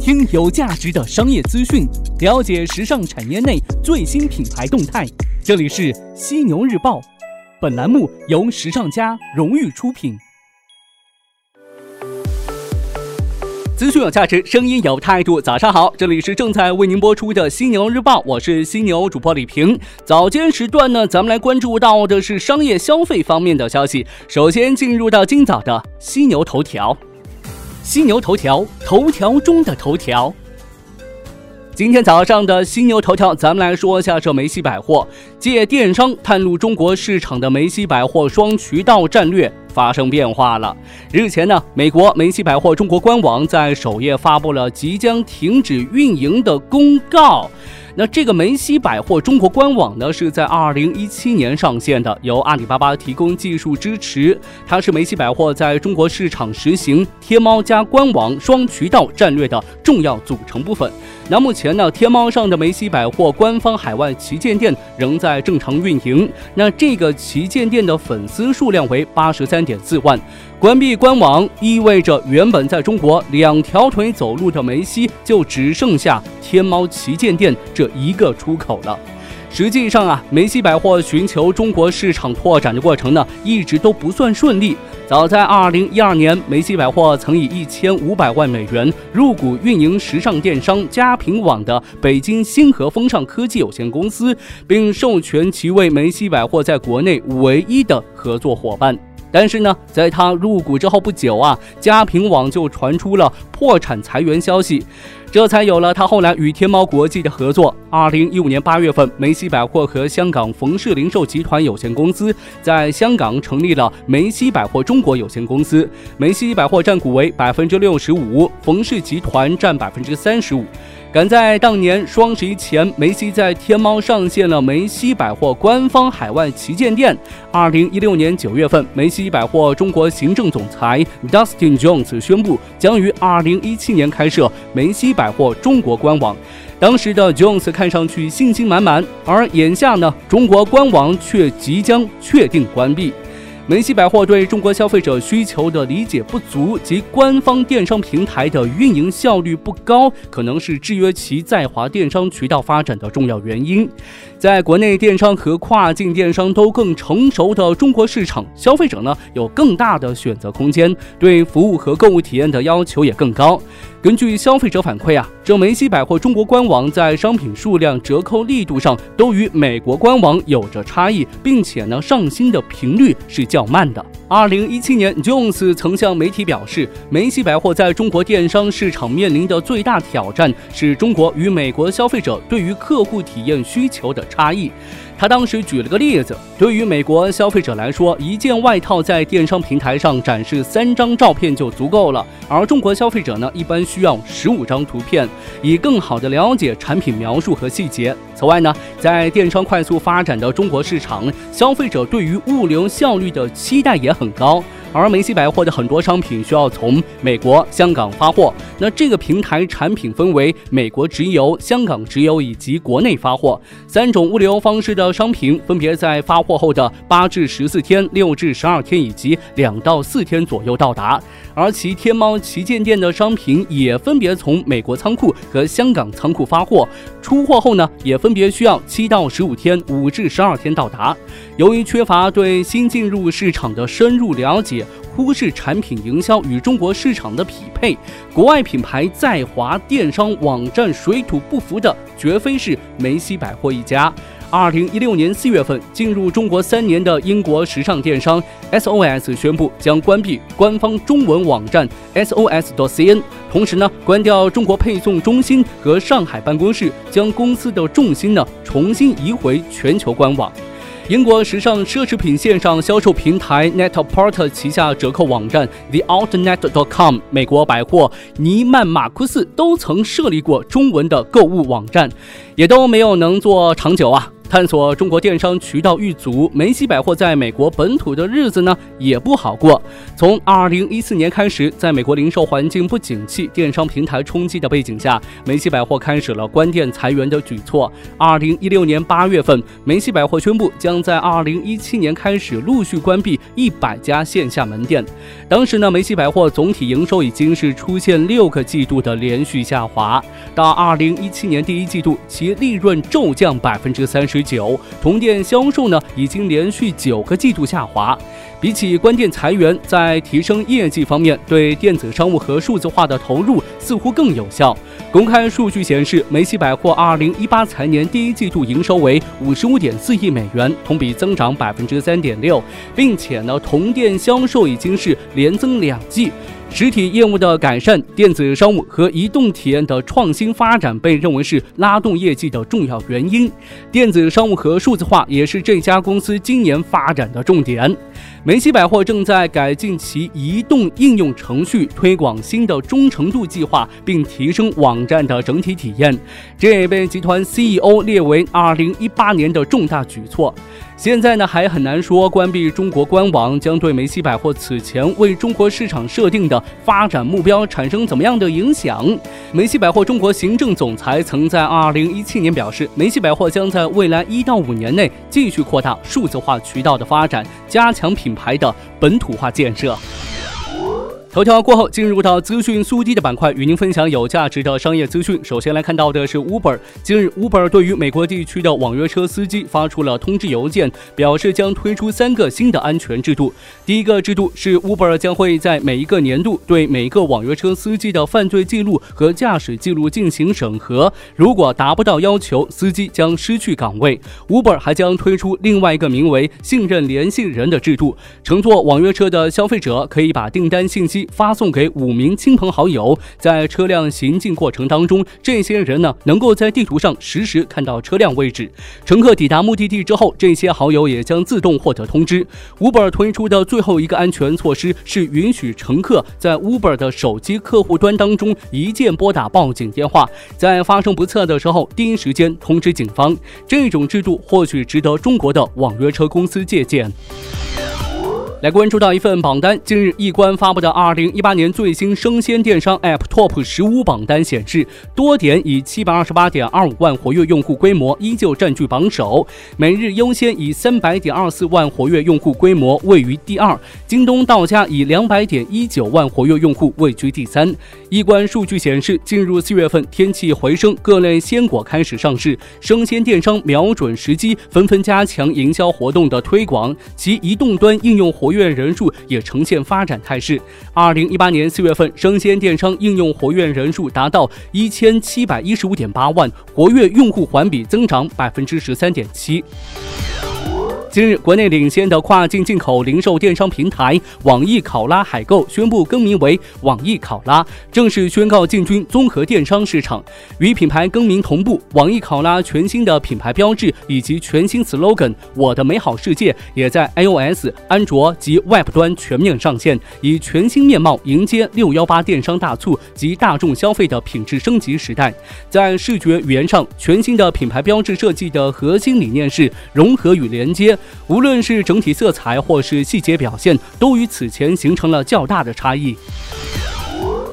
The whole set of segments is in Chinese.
听有价值的商业资讯，了解时尚产业内最新品牌动态。这里是犀牛日报，本栏目由时尚家荣誉出品。资讯有价值，声音有态度。早上好，这里是正在为您播出的犀牛日报，我是犀牛主播李平。早间时段呢，咱们来关注到的是商业消费方面的消息。首先进入到今早的犀牛头条。犀牛头条，头条中的头条。今天早上的犀牛头条，咱们来说一下这梅西百货借电商探入中国市场的梅西百货双渠道战略发生变化了。日前呢，美国梅西百货中国官网在首页发布了即将停止运营的公告。那这个梅西百货中国官网呢，是在二零一七年上线的，由阿里巴巴提供技术支持。它是梅西百货在中国市场实行天猫加官网双渠道战略的重要组成部分。那目前呢，天猫上的梅西百货官方海外旗舰店仍在正常运营。那这个旗舰店的粉丝数量为八十三点四万。关闭官网意味着原本在中国两条腿走路的梅西就只剩下天猫旗舰店这一个出口了。实际上啊，梅西百货寻求中国市场拓展的过程呢，一直都不算顺利。早在二零一二年，梅西百货曾以一千五百万美元入股运营时尚电商佳品网的北京星河风尚科技有限公司，并授权其为梅西百货在国内唯一的合作伙伴。但是呢，在他入股之后不久啊，佳品网就传出了破产裁员消息，这才有了他后来与天猫国际的合作。二零一五年八月份，梅西百货和香港冯氏零售集团有限公司在香港成立了梅西百货中国有限公司，梅西百货占股为百分之六十五，冯氏集团占百分之三十五。赶在当年双十一前，梅西在天猫上线了梅西百货官方海外旗舰店。二零一六年九月份，梅西百货中国行政总裁 Dustin Jones 宣布将于二零一七年开设梅西百货中国官网。当时的 Jones 看上去信心满满，而眼下呢，中国官网却即将确定关闭。梅西百货对中国消费者需求的理解不足及官方电商平台的运营效率不高，可能是制约其在华电商渠道发展的重要原因。在国内电商和跨境电商都更成熟的中国市场，消费者呢有更大的选择空间，对服务和购物体验的要求也更高。根据消费者反馈啊，这梅西百货中国官网在商品数量、折扣力度上都与美国官网有着差异，并且呢上新的频率是较慢的。二零一七年，Jones 曾向媒体表示，梅西百货在中国电商市场面临的最大挑战是中国与美国消费者对于客户体验需求的差异。他当时举了个例子，对于美国消费者来说，一件外套在电商平台上展示三张照片就足够了，而中国消费者呢，一般需要十五张图片，以更好的了解产品描述和细节。此外呢，在电商快速发展的中国市场，消费者对于物流效率的期待也很高。而梅西百货的很多商品需要从美国、香港发货，那这个平台产品分为美国直邮、香港直邮以及国内发货三种物流方式的商品，分别在发货后的八至十四天、六至十二天以及两到四天左右到达。而其天猫旗舰店的商品也分别从美国仓库和香港仓库发货，出货后呢，也分别需要七到十五天、五至十二天到达。由于缺乏对新进入市场的深入了解，忽视产品营销与中国市场的匹配，国外品牌在华电商网站水土不服的，绝非是梅西百货一家。二零一六年四月份，进入中国三年的英国时尚电商 SOS 宣布将关闭官方中文网站 SOS.cn，同时呢，关掉中国配送中心和上海办公室，将公司的重心呢重新移回全球官网。英国时尚奢侈品线上销售平台 Net-a-Porter 旗下折扣网站 TheOutNet.com、美国百货尼曼马库斯都曾设立过中文的购物网站，也都没有能做长久啊。探索中国电商渠道遇阻，梅西百货在美国本土的日子呢也不好过。从二零一四年开始，在美国零售环境不景气、电商平台冲击的背景下，梅西百货开始了关店裁员的举措。二零一六年八月份，梅西百货宣布将在二零一七年开始陆续关闭一百家线下门店。当时呢，梅西百货总体营收已经是出现六个季度的连续下滑，到二零一七年第一季度，其利润骤降百分之三十。九同店销售呢，已经连续九个季度下滑。比起关店裁员，在提升业绩方面，对电子商务和数字化的投入似乎更有效。公开数据显示，梅西百货二零一八财年第一季度营收为五十五点四亿美元，同比增长百分之三点六，并且呢，同店销售已经是连增两季。实体业务的改善、电子商务和移动体验的创新发展被认为是拉动业绩的重要原因。电子商务和数字化也是这家公司今年发展的重点。梅西百货正在改进其移动应用程序，推广新的忠诚度计划，并提升网站的整体体验。这也被集团 CEO 列为2018年的重大举措。现在呢，还很难说关闭中国官网将对梅西百货此前为中国市场设定的发展目标产生怎么样的影响。梅西百货中国行政总裁曾在2017年表示，梅西百货将在未来一到五年内继续扩大数字化渠道的发展，加强品品牌的本土化建设。头条过后，进入到资讯速递的板块，与您分享有价值的商业资讯。首先来看到的是 Uber。近日，Uber 对于美国地区的网约车司机发出了通知邮件，表示将推出三个新的安全制度。第一个制度是 Uber 将会在每一个年度对每一个网约车司机的犯罪记录和驾驶记录进行审核，如果达不到要求，司机将失去岗位。Uber 还将推出另外一个名为“信任联系人”的制度，乘坐网约车的消费者可以把订单信息发送给五名亲朋好友，在车辆行进过程当中，这些人呢能够在地图上实时看到车辆位置。乘客抵达目的地之后，这些好友也将自动获得通知。Uber 推出的最后一个安全措施是允许乘客在 Uber 的手机客户端当中一键拨打报警电话，在发生不测的时候第一时间通知警方。这种制度或许值得中国的网约车公司借鉴。来关注到一份榜单，近日易观发布的二零一八年最新生鲜电商 App Top 十五榜单显示，多点以七百二十八点二五万活跃用户规模依旧占据榜首，每日优先以三百点二四万活跃用户规模位于第二，京东到家以两百点一九万活跃用户位居第三。易观数据显示，进入四月份，天气回升，各类鲜果开始上市，生鲜电商瞄准时机，纷纷加强营销活动的推广，其移动端应用活。活跃人数也呈现发展态势。二零一八年四月份，生鲜电商应用活跃人数达到一千七百一十五点八万，活跃用户环比增长百分之十三点七。近日，国内领先的跨境进口零售电商平台网易考拉海购宣布更名为网易考拉，正式宣告进军综合电商市场。与品牌更名同步，网易考拉全新的品牌标志以及全新 slogan“ 我的美好世界”也在 iOS、安卓及 Web 端全面上线，以全新面貌迎接六幺八电商大促及大众消费的品质升级时代。在视觉语言上，全新的品牌标志设计的核心理念是融合与连接。无论是整体色彩或是细节表现，都与此前形成了较大的差异。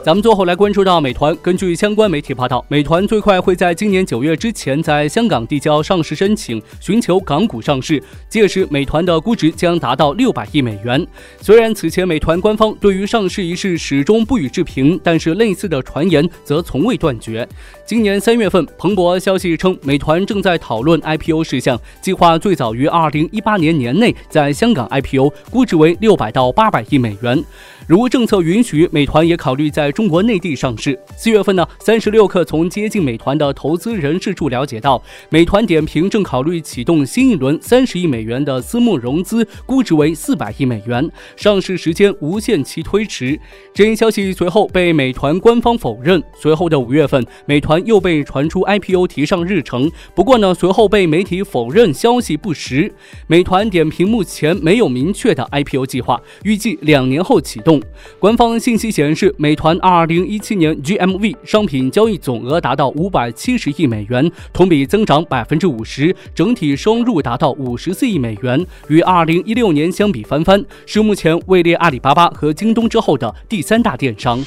咱们最后来关注到美团。根据相关媒体报道，美团最快会在今年九月之前在香港递交上市申请，寻求港股上市。届时，美团的估值将达到六百亿美元。虽然此前美团官方对于上市一事始终不予置评，但是类似的传言则从未断绝。今年三月份，彭博消息称，美团正在讨论 IPO 事项，计划最早于二零一八年年内在香港 IPO，估值为六百到八百亿美元。如政策允许，美团也考虑在。中国内地上市。四月份呢，三十六氪从接近美团的投资人士处了解到，美团点评正考虑启动新一轮三十亿美元的私募融资，估值为四百亿美元，上市时间无限期推迟。这一消息随后被美团官方否认。随后的五月份，美团又被传出 IPO 提上日程，不过呢，随后被媒体否认消息不实。美团点评目前没有明确的 IPO 计划，预计两年后启动。官方信息显示，美团。二零一七年 GMV 商品交易总额达到五百七十亿美元，同比增长百分之五十，整体收入达到五十四亿美元，与二零一六年相比翻番，是目前位列阿里巴巴和京东之后的第三大电商。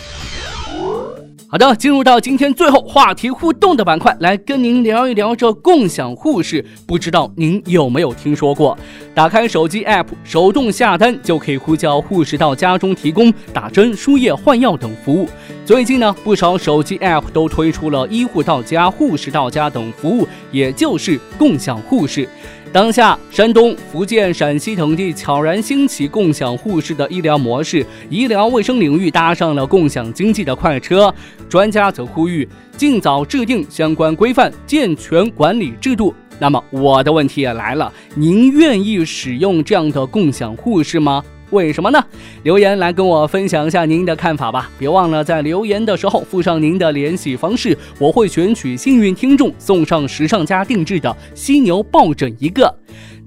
好的，进入到今天最后话题互动的板块，来跟您聊一聊这共享护士。不知道您有没有听说过？打开手机 APP，手动下单就可以呼叫护士到家中提供打针、输液、换药等服务。最近呢，不少手机 APP 都推出了医护到家、护士到家等服务，也就是共享护士。当下，山东、福建、陕西等地悄然兴起共享护士的医疗模式，医疗卫生领域搭上了共享经济的快车。专家则呼吁尽早制定相关规范，健全管理制度。那么，我的问题也来了：您愿意使用这样的共享护士吗？为什么呢？留言来跟我分享一下您的看法吧！别忘了在留言的时候附上您的联系方式，我会选取幸运听众送上时尚家定制的犀牛抱枕一个。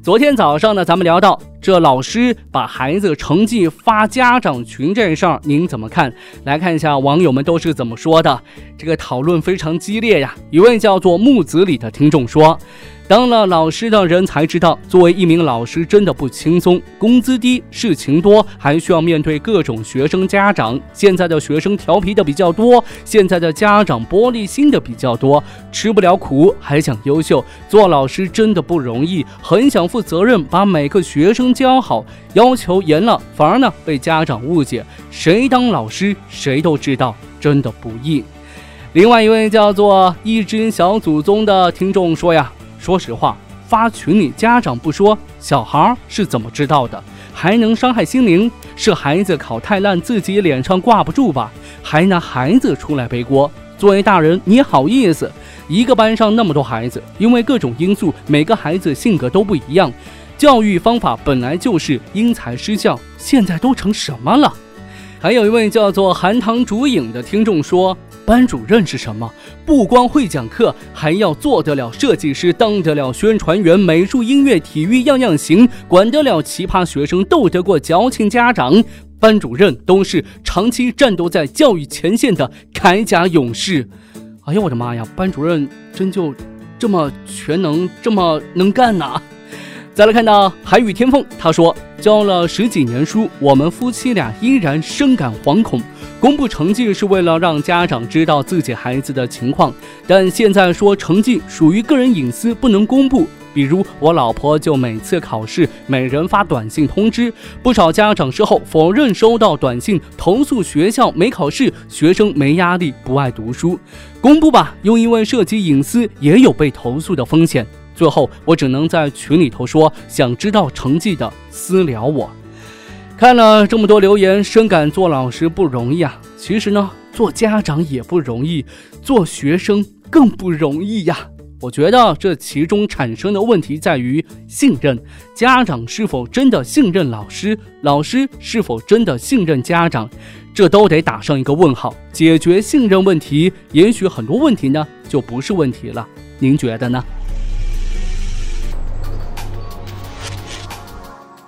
昨天早上呢，咱们聊到这老师把孩子成绩发家长群这事儿，您怎么看？来看一下网友们都是怎么说的。这个讨论非常激烈呀！一位叫做木子李的听众说。当了老师的人才知道，作为一名老师真的不轻松，工资低，事情多，还需要面对各种学生家长。现在的学生调皮的比较多，现在的家长玻璃心的比较多，吃不了苦还想优秀，做老师真的不容易，很想负责任，把每个学生教好，要求严了，反而呢被家长误解。谁当老师，谁都知道，真的不易。另外一位叫做一只小祖宗的听众说呀。说实话，发群里家长不说，小孩是怎么知道的？还能伤害心灵？是孩子考太烂，自己脸上挂不住吧？还拿孩子出来背锅？作为大人，你好意思？一个班上那么多孩子，因为各种因素，每个孩子性格都不一样，教育方法本来就是因材施教，现在都成什么了？还有一位叫做寒塘烛影的听众说。班主任是什么？不光会讲课，还要做得了设计师，当得了宣传员，美术、音乐、体育样样行，管得了奇葩学生，斗得过矫情家长。班主任都是长期战斗在教育前线的铠甲勇士。哎呀，我的妈呀！班主任真就这么全能，这么能干呐？再来看到海宇天凤，他说教了十几年书，我们夫妻俩依然深感惶恐。公布成绩是为了让家长知道自己孩子的情况，但现在说成绩属于个人隐私，不能公布。比如我老婆就每次考试，每人发短信通知，不少家长事后否认收到短信，投诉学校没考试，学生没压力，不爱读书。公布吧，又因为涉及隐私，也有被投诉的风险。最后我只能在群里头说，想知道成绩的私聊我。看了这么多留言，深感做老师不容易啊！其实呢，做家长也不容易，做学生更不容易呀。我觉得这其中产生的问题在于信任：家长是否真的信任老师？老师是否真的信任家长？这都得打上一个问号。解决信任问题，也许很多问题呢就不是问题了。您觉得呢？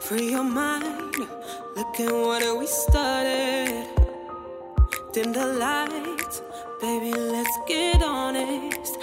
Free your mind. Look at what we started. Dim the lights, baby. Let's get honest.